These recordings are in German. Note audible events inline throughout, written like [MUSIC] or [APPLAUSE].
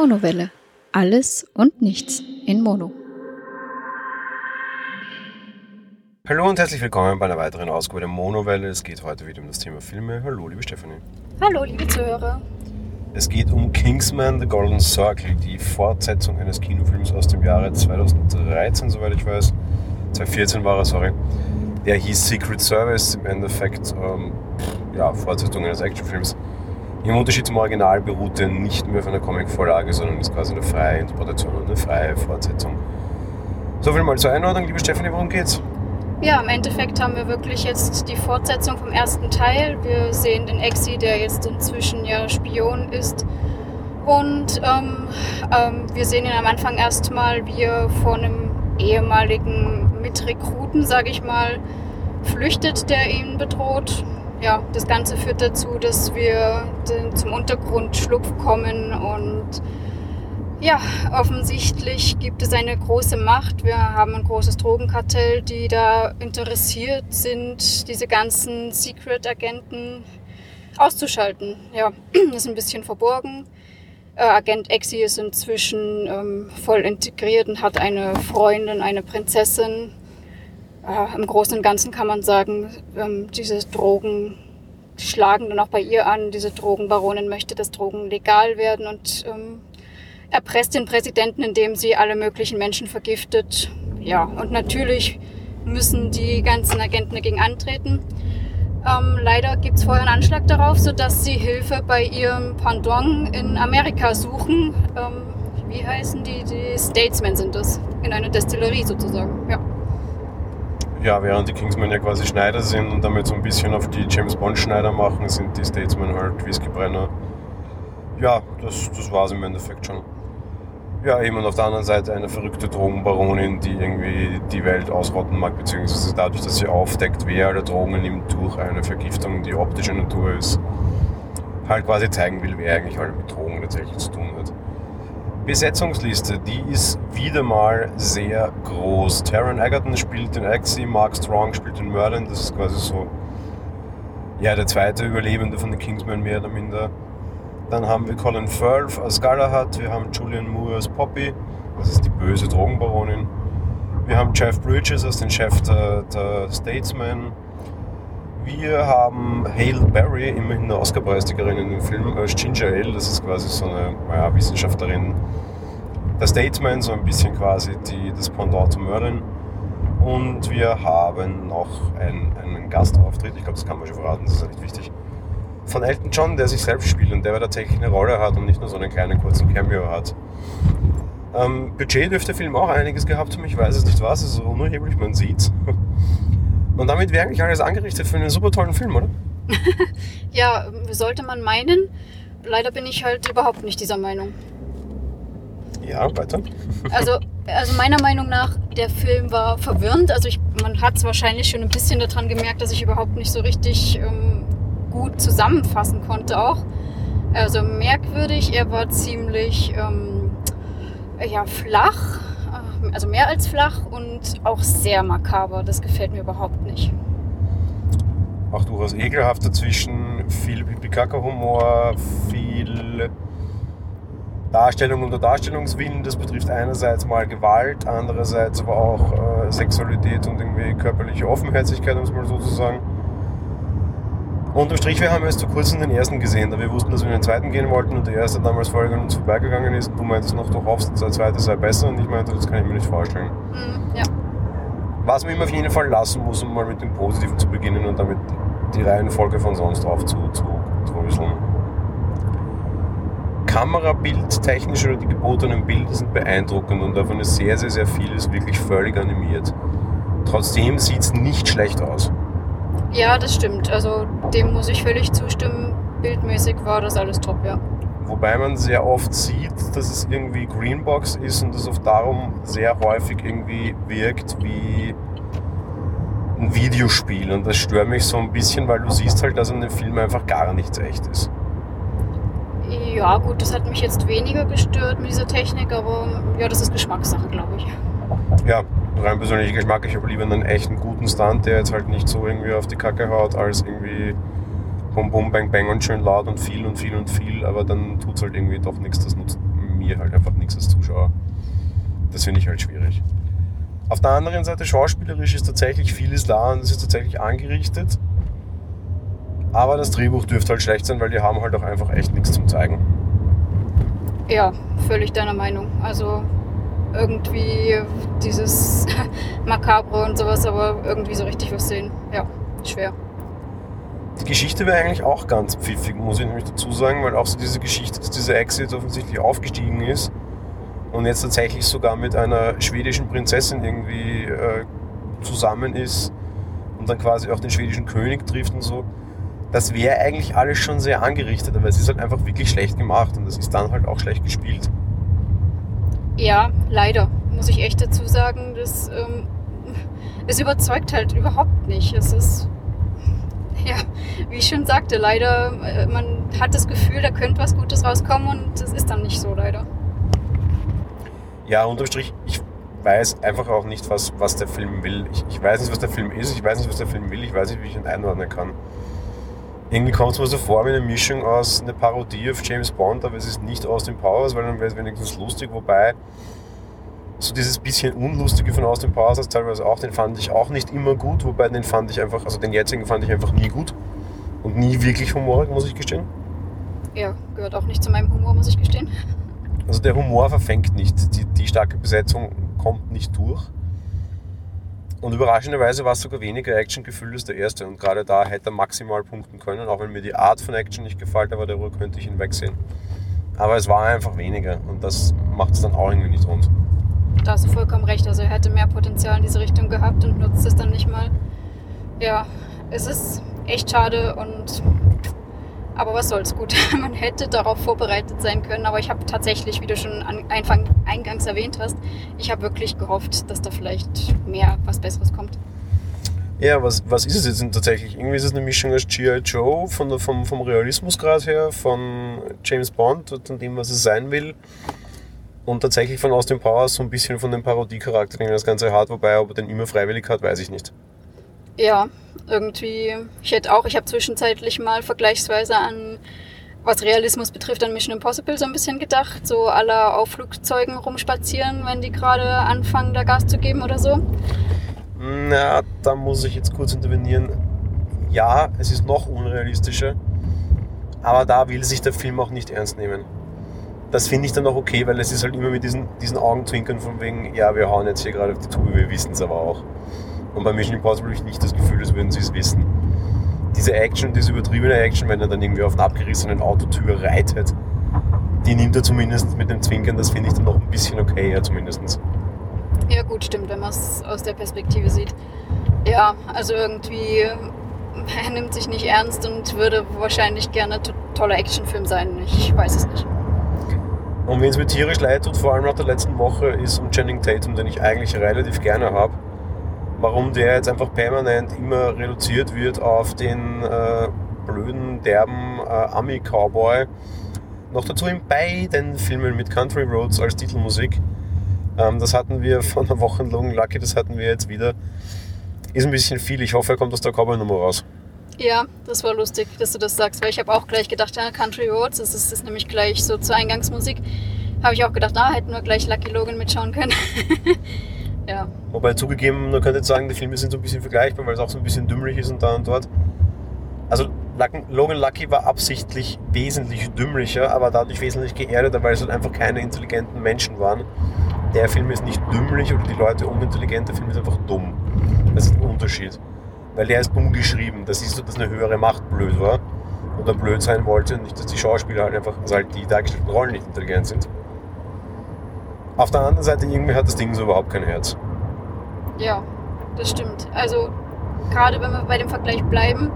Monowelle. Alles und nichts in Mono. Hallo und herzlich willkommen bei einer weiteren Ausgabe der Monowelle. Es geht heute wieder um das Thema Filme. Hallo, liebe Stefanie. Hallo, liebe Zuhörer. Es geht um Kingsman The Golden Circle, die Fortsetzung eines Kinofilms aus dem Jahre 2013, soweit ich weiß. 2014 war er, sorry. Der hieß Secret Service, im Endeffekt ähm, ja, Fortsetzung eines Actionfilms. Im Unterschied zum Original beruht er nicht mehr auf einer Comic-Vorlage, sondern ist quasi eine freie Interpretation und eine freie Fortsetzung. So viel mal zur Einordnung, liebe Stephanie, worum geht's? Ja, im Endeffekt haben wir wirklich jetzt die Fortsetzung vom ersten Teil. Wir sehen den Exi, der jetzt inzwischen ja Spion ist. Und ähm, ähm, wir sehen ihn am Anfang erstmal, wie er vor einem ehemaligen Mitrekruten, sage ich mal, flüchtet, der ihn bedroht ja, das Ganze führt dazu, dass wir zum Untergrundschlupf kommen und ja, offensichtlich gibt es eine große Macht. Wir haben ein großes Drogenkartell, die da interessiert sind, diese ganzen Secret-Agenten auszuschalten. Ja, [CLEARS THROAT] das ist ein bisschen verborgen. Äh, Agent Exi ist inzwischen ähm, voll integriert und hat eine Freundin, eine Prinzessin äh, im Großen und Ganzen kann man sagen, ähm, diese Drogen schlagen dann auch bei ihr an. Diese Drogenbaronin möchte, dass Drogen legal werden und ähm, erpresst den Präsidenten, indem sie alle möglichen Menschen vergiftet. Ja, und natürlich müssen die ganzen Agenten dagegen antreten. Ähm, leider gibt es vorher einen Anschlag darauf, sodass sie Hilfe bei ihrem Pendant in Amerika suchen. Ähm, wie heißen die? Die Statesmen sind das. In einer Destillerie sozusagen. Ja ja, während die Kingsmen ja quasi Schneider sind und damit so ein bisschen auf die James Bond Schneider machen, sind die Statesmen halt Whiskybrenner. Ja, das, das war es im Endeffekt schon. Ja, eben und auf der anderen Seite eine verrückte Drogenbaronin, die irgendwie die Welt ausrotten mag, beziehungsweise dadurch, dass sie aufdeckt, wer alle Drogen nimmt durch eine Vergiftung, die optischer Natur ist, halt quasi zeigen will, wer eigentlich alle mit Drogen tatsächlich zu tun hat. Besetzungsliste, die ist wieder mal sehr groß. Taron Egerton spielt den Axie, Mark Strong spielt den Merlin, das ist quasi so ja, der zweite Überlebende von den Kingsmen mehr oder minder. Dann haben wir Colin Firth als Galahad, wir haben Julian Moore als Poppy, das ist die böse Drogenbaronin. Wir haben Jeff Bridges als den Chef der, der Statesman. Wir haben Hale Berry, immerhin eine Oscar-Preisträgerin in dem Film, als Ginger Ale. Das ist quasi so eine ja, Wissenschaftlerin der Statesman, so ein bisschen quasi die, das Pendant zu Merlin. Und wir haben noch einen, einen Gastauftritt, ich glaube, das kann man schon verraten, das ist ja nicht wichtig, von Elton John, der sich selbst spielt und der tatsächlich eine Rolle hat und nicht nur so einen kleinen kurzen Cameo hat. Ähm, Budget dürfte der Film auch einiges gehabt haben, ich weiß es nicht was, es ist unerheblich, man sieht's. Und damit wäre eigentlich alles angerichtet für einen super tollen Film, oder? [LAUGHS] ja, sollte man meinen. Leider bin ich halt überhaupt nicht dieser Meinung. Ja, weiter. [LAUGHS] also, also meiner Meinung nach, der Film war verwirrend. Also ich, man hat es wahrscheinlich schon ein bisschen daran gemerkt, dass ich überhaupt nicht so richtig ähm, gut zusammenfassen konnte auch. Also merkwürdig, er war ziemlich ähm, ja, flach also mehr als flach und auch sehr makaber. Das gefällt mir überhaupt nicht. Auch durchaus ekelhaft dazwischen, viel Pipi-Kaka-Humor, viel Darstellung unter Darstellungswillen. Das betrifft einerseits mal Gewalt, andererseits aber auch äh, Sexualität und irgendwie körperliche Offenherzigkeit, um es mal so zu sagen. Unterm Strich, wir haben erst vor kurzem den ersten gesehen, da wir wussten, dass wir in den zweiten gehen wollten und der erste damals völlig an uns vorbeigegangen ist. Du meintest noch, du hoffst, der zweite sei besser und ich meinte, das kann ich mir nicht vorstellen. Mhm, ja. Was man ihm auf jeden Fall lassen muss, um mal mit dem Positiven zu beginnen und damit die Reihenfolge von sonst auf zu, zu dröseln. Kamerabild, technisch oder die gebotenen Bilder sind beeindruckend und davon ist sehr, sehr, sehr vieles wirklich völlig animiert. Trotzdem sieht es nicht schlecht aus. Ja, das stimmt. Also dem muss ich völlig zustimmen. Bildmäßig war das alles top, ja. Wobei man sehr oft sieht, dass es irgendwie Greenbox ist und das oft darum sehr häufig irgendwie wirkt wie ein Videospiel. Und das stört mich so ein bisschen, weil du siehst halt, dass in dem Film einfach gar nichts echt ist. Ja, gut, das hat mich jetzt weniger gestört mit dieser Technik, aber ja, das ist Geschmackssache, glaube ich. Ja, rein persönlicher Geschmack. Ich habe lieber einen echten guten Stunt, der jetzt halt nicht so irgendwie auf die Kacke haut, als irgendwie bum bum bang bang und schön laut und viel und viel und viel, aber dann tut es halt irgendwie doch nichts. Das nutzt mir halt einfach nichts als Zuschauer. Das finde ich halt schwierig. Auf der anderen Seite, schauspielerisch ist tatsächlich vieles da und es ist tatsächlich angerichtet. Aber das Drehbuch dürfte halt schlecht sein, weil die haben halt auch einfach echt nichts zum Zeigen. Ja, völlig deiner Meinung. Also irgendwie dieses [LAUGHS] Makabre und sowas, aber irgendwie so richtig was sehen. Ja, schwer. Die Geschichte wäre eigentlich auch ganz pfiffig, muss ich nämlich dazu sagen, weil auch so diese Geschichte, dass dieser Exit offensichtlich aufgestiegen ist und jetzt tatsächlich sogar mit einer schwedischen Prinzessin irgendwie äh, zusammen ist und dann quasi auch den schwedischen König trifft und so. Das wäre eigentlich alles schon sehr angerichtet, aber es ist halt einfach wirklich schlecht gemacht und das ist dann halt auch schlecht gespielt. Ja, leider, muss ich echt dazu sagen. Das, ähm, es überzeugt halt überhaupt nicht. Es ist, ja, wie ich schon sagte, leider, äh, man hat das Gefühl, da könnte was Gutes rauskommen und das ist dann nicht so, leider. Ja, unterm Strich, ich weiß einfach auch nicht, was, was der Film will. Ich, ich weiß nicht, was der Film ist, ich weiß nicht, was der Film will, ich weiß nicht, wie ich ihn einordnen kann. Irgendwie kommt es mir so vor wie eine Mischung aus einer Parodie auf James Bond, aber es ist nicht Austin Powers, weil dann wäre es wenigstens lustig, wobei so dieses bisschen Unlustige von Austin Powers als teilweise auch, den fand ich auch nicht immer gut, wobei den fand ich einfach, also den jetzigen fand ich einfach nie gut und nie wirklich humorig, muss ich gestehen. Ja, gehört auch nicht zu meinem Humor, muss ich gestehen. Also der Humor verfängt nicht, die, die starke Besetzung kommt nicht durch. Und überraschenderweise war es sogar weniger Action-Gefühl als der erste. Und gerade da hätte er maximal punkten können, auch wenn mir die Art von Action nicht gefällt, aber darüber könnte ich hinwegsehen. Aber es war einfach weniger und das macht es dann auch irgendwie nicht rund. Da hast du vollkommen recht. Also er hätte mehr Potenzial in diese Richtung gehabt und nutzt es dann nicht mal. Ja, es ist echt schade und aber was soll's gut. [LAUGHS] Man hätte darauf vorbereitet sein können, aber ich habe tatsächlich, wie du schon an, eingangs erwähnt hast, ich habe wirklich gehofft, dass da vielleicht mehr was Besseres kommt. Ja, was, was ist es jetzt tatsächlich? Irgendwie ist es eine Mischung aus G.I. Joe von der, vom, vom Realismusgrad her, von James Bond und dem, was es sein will. Und tatsächlich von Austin Powers so ein bisschen von dem Parodiecharakter, den das Ganze hat, wobei ob er den immer freiwillig hat, weiß ich nicht. Ja, irgendwie, ich hätte auch, ich habe zwischenzeitlich mal vergleichsweise an, was Realismus betrifft, an Mission Impossible so ein bisschen gedacht, so alle auf Flugzeugen rumspazieren, wenn die gerade anfangen, da Gas zu geben oder so. Na, da muss ich jetzt kurz intervenieren. Ja, es ist noch unrealistischer, aber da will sich der Film auch nicht ernst nehmen. Das finde ich dann auch okay, weil es ist halt immer mit diesen, diesen Augenzwinkern von wegen, ja, wir hauen jetzt hier gerade auf die Tube, wir wissen es aber auch. Und bei Mission Impossible habe ich nicht das Gefühl, als würden sie es wissen. Diese Action, diese übertriebene Action, wenn er dann irgendwie auf einer abgerissenen Autotür reitet, die nimmt er zumindest mit dem Zwinkern, das finde ich dann noch ein bisschen okay, ja, zumindest. Ja, gut, stimmt, wenn man es aus der Perspektive sieht. Ja, also irgendwie, [LAUGHS] er nimmt sich nicht ernst und würde wahrscheinlich gerne ein toller Actionfilm sein. Ich weiß es nicht. Und wenn es mir tierisch leid tut, vor allem nach der letzten Woche, ist um Channing Tatum, den ich eigentlich relativ gerne habe, warum der jetzt einfach permanent immer reduziert wird auf den äh, blöden, derben äh, Ami-Cowboy. Noch dazu in beiden Filmen mit Country Roads als Titelmusik. Ähm, das hatten wir [LAUGHS] von der Woche Logan Lucky, das hatten wir jetzt wieder. Ist ein bisschen viel. Ich hoffe, er kommt aus der Cowboy-Nummer raus. Ja, das war lustig, dass du das sagst, weil ich habe auch gleich gedacht, ja, Country Roads, das ist, das ist nämlich gleich so zur Eingangsmusik. Habe ich auch gedacht, na, hätten wir gleich Lucky Logan mitschauen können. [LAUGHS] Ja. Wobei zugegeben, man könnte jetzt sagen, die Filme sind so ein bisschen vergleichbar, weil es auch so ein bisschen dümmlich ist und da und dort. Also Logan Lucky war absichtlich wesentlich dümmlicher, aber dadurch wesentlich geerdeter, weil es halt einfach keine intelligenten Menschen waren. Der Film ist nicht dümmlich oder die Leute unintelligent, der Film ist einfach dumm. Das ist ein Unterschied. Weil der ist dumm geschrieben. Das ist so, dass eine höhere Macht blöd war oder blöd sein wollte und nicht, dass die Schauspieler halt einfach, also halt die dargestellten Rollen nicht intelligent sind. Auf der anderen Seite, irgendwie hat das Ding so überhaupt kein Herz. Ja, das stimmt. Also, gerade wenn wir bei dem Vergleich bleiben,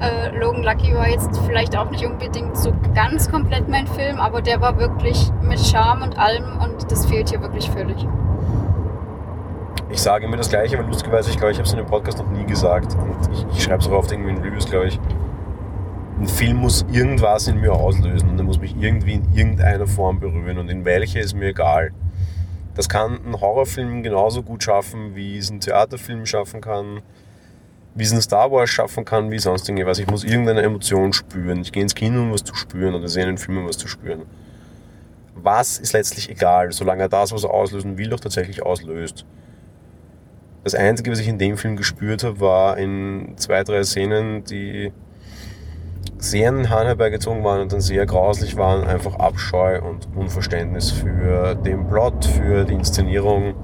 äh, Logan Lucky war jetzt vielleicht auch nicht unbedingt so ganz komplett mein Film, aber der war wirklich mit Charme und allem und das fehlt hier wirklich völlig. Ich sage immer das Gleiche, weil lustigerweise, ich glaube, ich habe es in dem Podcast noch nie gesagt und ich, ich schreibe es auch oft irgendwie in Reviews, glaube ich. Ein Film muss irgendwas in mir auslösen und er muss mich irgendwie in irgendeiner Form berühren und in welcher ist mir egal. Das kann ein Horrorfilm genauso gut schaffen, wie es ein Theaterfilm schaffen kann, wie es ein Star Wars schaffen kann, wie sonst irgendwas. Ich muss irgendeine Emotion spüren. Ich gehe ins Kino, um was zu spüren, oder sehe einen Film, um was zu spüren. was ist letztlich egal, solange er das, was er auslösen will, doch tatsächlich auslöst. Das Einzige, was ich in dem Film gespürt habe, war in zwei, drei Szenen, die sehr den Hahn herbeigezogen waren und dann sehr grauslich waren, einfach Abscheu und Unverständnis für den Plot, für die Inszenierung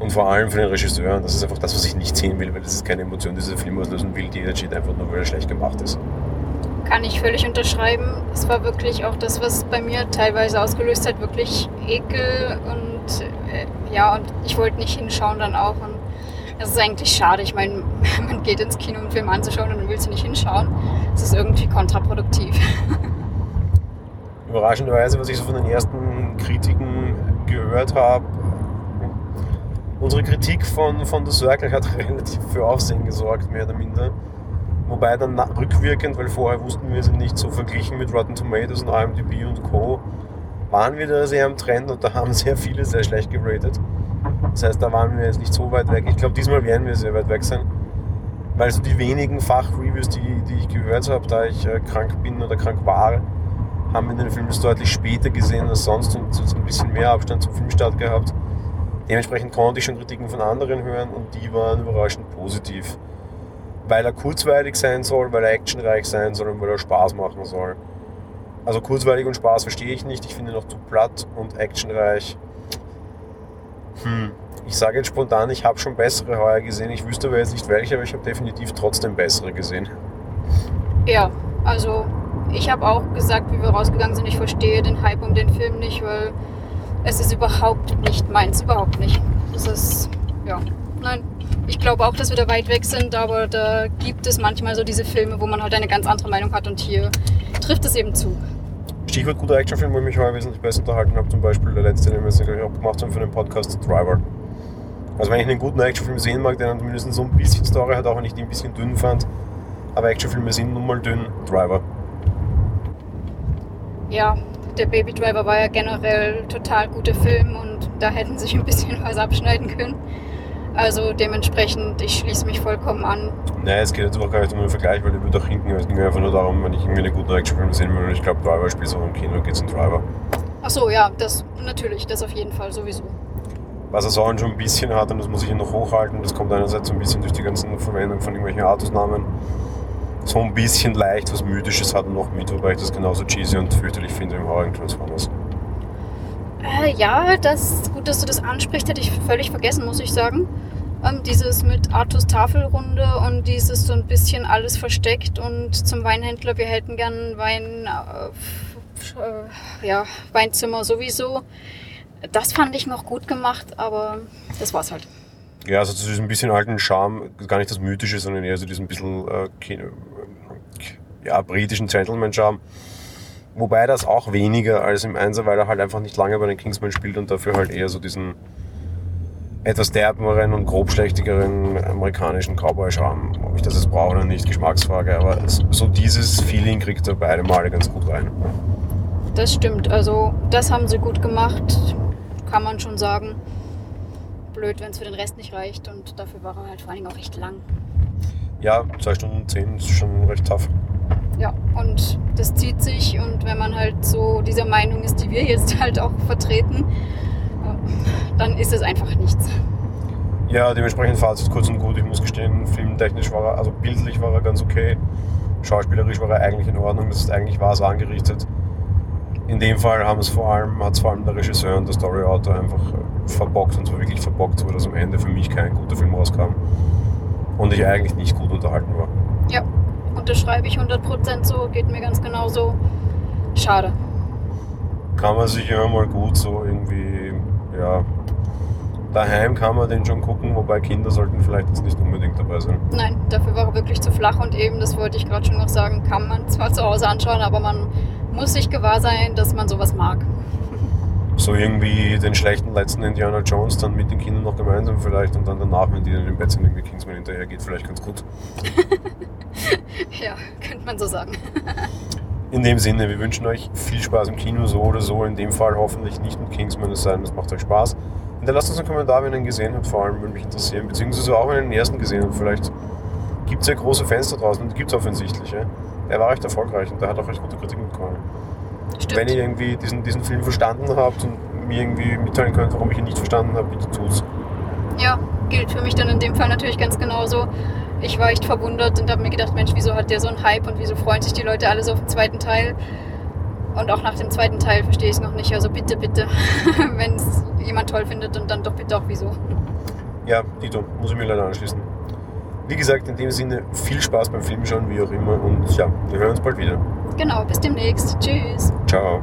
und vor allem für den Regisseur. Und das ist einfach das, was ich nicht sehen will, weil das ist keine Emotion, die dieser Film auslösen will, die entsteht einfach nur, weil er schlecht gemacht ist. Kann ich völlig unterschreiben. Es war wirklich auch das, was bei mir teilweise ausgelöst hat, wirklich Ekel und äh, ja, und ich wollte nicht hinschauen dann auch. Und das ist eigentlich schade. Ich meine, [LAUGHS] man geht ins Kino, um einen Film anzuschauen und dann willst du nicht hinschauen. Das ist irgendwie kontraproduktiv. Überraschenderweise, was ich so von den ersten Kritiken gehört habe, unsere Kritik von, von The Circle hat [LAUGHS] relativ für Aufsehen gesorgt, mehr oder minder. Wobei dann rückwirkend, weil vorher wussten wir sie nicht, so verglichen mit Rotten Tomatoes und IMDb und Co., waren wir da sehr am Trend und da haben [LAUGHS] sehr viele sehr schlecht geratet. Das heißt, da waren wir jetzt nicht so weit weg. Ich glaube, diesmal werden wir sehr weit weg sein. Weil so die wenigen Fachreviews, die, die ich gehört habe, da ich äh, krank bin oder krank war, haben wir den Film deutlich später gesehen als sonst und so ein bisschen mehr Abstand zum Filmstart gehabt. Dementsprechend konnte ich schon Kritiken von anderen hören und die waren überraschend positiv. Weil er kurzweilig sein soll, weil er actionreich sein soll und weil er Spaß machen soll. Also kurzweilig und Spaß verstehe ich nicht. Ich finde ihn noch zu platt und actionreich. Hm. Ich sage jetzt spontan, ich habe schon bessere heuer gesehen. Ich wüsste aber jetzt nicht welche, aber ich habe definitiv trotzdem bessere gesehen. Ja, also ich habe auch gesagt, wie wir rausgegangen sind, ich verstehe den Hype um den Film nicht, weil es ist überhaupt nicht meins, überhaupt nicht. Das ist, ja, nein. Ich glaube auch, dass wir da weit weg sind, aber da gibt es manchmal so diese Filme, wo man halt eine ganz andere Meinung hat und hier trifft es eben zu. Stichwort guter Actionfilm, wo ich mich heuer wesentlich besser unterhalten habe, zum Beispiel der letzte, den wir jetzt auch gemacht haben für den Podcast, Driver. Also wenn ich einen guten Actionfilm sehen mag, der dann zumindest so ein bisschen Story hat, auch wenn ich die ein bisschen dünn fand, aber Actionfilme sind nun mal dünn, Driver. Ja, der Baby Driver war ja generell total guter Film und da hätten sich ein bisschen was abschneiden können. Also dementsprechend, ich schließe mich vollkommen an. Nein, es geht jetzt auch gar nicht um den Vergleich, weil der wird auch hinken. Es ging einfach nur darum, wenn ich irgendwie einen guten Actionfilm sehen will und ich glaube, Driver spielt auch im Kino, geht es um Driver. Ach so, ja, das natürlich, das auf jeden Fall sowieso. Was er so schon ein bisschen hat, und das muss ich noch hochhalten, das kommt einerseits so ein bisschen durch die ganzen Verwendung von irgendwelchen Artusnamen so ein bisschen leicht was Mythisches hat noch mit, wobei ich das genauso cheesy und fürchterlich finde im heurigen Transformers. Äh, ja, das gut, dass du das ansprichst, hätte ich völlig vergessen, muss ich sagen. Ähm, dieses mit Artus Tafelrunde und dieses so ein bisschen alles versteckt und zum Weinhändler, wir hätten gern Wein, äh, äh, ja, Weinzimmer sowieso. Das fand ich noch gut gemacht, aber das war's halt. Ja, also zu diesem bisschen alten Charme, gar nicht das Mythische, sondern eher so diesen bisschen äh, ja, britischen Gentleman-Charme. Wobei das auch weniger als im Einser, weil er halt einfach nicht lange bei den Kingsmen spielt und dafür halt eher so diesen etwas derberen und grobschlächtigeren amerikanischen Cowboy-Charme. Ob ich das jetzt brauche oder nicht, Geschmacksfrage. Aber so dieses Feeling kriegt er beide Male ganz gut rein. Das stimmt. Also das haben sie gut gemacht, kann man schon sagen. Blöd, wenn es für den Rest nicht reicht. Und dafür war er halt vor allen Dingen auch recht lang. Ja, zwei Stunden zehn ist schon recht tough. Ja, und das zieht sich und wenn man halt so dieser Meinung ist, die wir jetzt [LAUGHS] halt auch vertreten, dann ist es einfach nichts. Ja, dementsprechend Fazit kurz und gut. Ich muss gestehen, filmtechnisch war er, also bildlich war er ganz okay. Schauspielerisch war er eigentlich in Ordnung. Das ist eigentlich war es angerichtet. In dem Fall haben es vor allem, hat es vor allem der Regisseur und der Storyautor einfach verbockt und zwar wirklich verbockt, so dass am Ende für mich kein guter Film rauskam. Und ich eigentlich nicht gut unterhalten war. Ja, unterschreibe ich 100% so, geht mir ganz genauso. Schade. Kann man sich immer mal gut so irgendwie, ja, daheim kann man den schon gucken, wobei Kinder sollten vielleicht jetzt nicht unbedingt dabei sein. Nein, dafür war er wirklich zu flach und eben, das wollte ich gerade schon noch sagen, kann man zwar zu Hause anschauen, aber man muss sich gewahr sein, dass man sowas mag. So irgendwie den schlechten letzten Indiana Jones dann mit den Kindern noch gemeinsam vielleicht und dann danach, wenn die dann im Bett sind, irgendwie Kingsman hinterher geht, vielleicht ganz gut. [LAUGHS] ja, könnte man so sagen. [LAUGHS] In dem Sinne, wir wünschen euch viel Spaß im Kino, so oder so. In dem Fall hoffentlich nicht mit Kingsman, es sei denn, es macht euch Spaß. Hinterlasst uns einen Kommentar, wenn ihr ihn gesehen habt, vor allem würde mich interessieren. Beziehungsweise auch, wenn ihr den ersten gesehen habt. Vielleicht gibt es ja große da draußen und gibt es offensichtlich. Ja? Er war recht erfolgreich und der hat auch recht gute Kritiken bekommen. Stimmt. Wenn ihr irgendwie diesen, diesen Film verstanden habt und mir irgendwie mitteilen könnt, warum ich ihn nicht verstanden habe, bitte tut's. Ja, gilt für mich dann in dem Fall natürlich ganz genauso. Ich war echt verwundert und habe mir gedacht, Mensch, wieso hat der so einen Hype und wieso freuen sich die Leute alle so auf den zweiten Teil? Und auch nach dem zweiten Teil verstehe ich es noch nicht. Also bitte, bitte, [LAUGHS] wenn es jemand toll findet und dann doch bitte auch wieso. Ja, Dito, muss ich mir leider anschließen. Wie gesagt, in dem Sinne viel Spaß beim Filmschauen, wie auch immer. Und ja, wir hören uns bald wieder. Genau, bis demnächst. Tschüss. Ciao.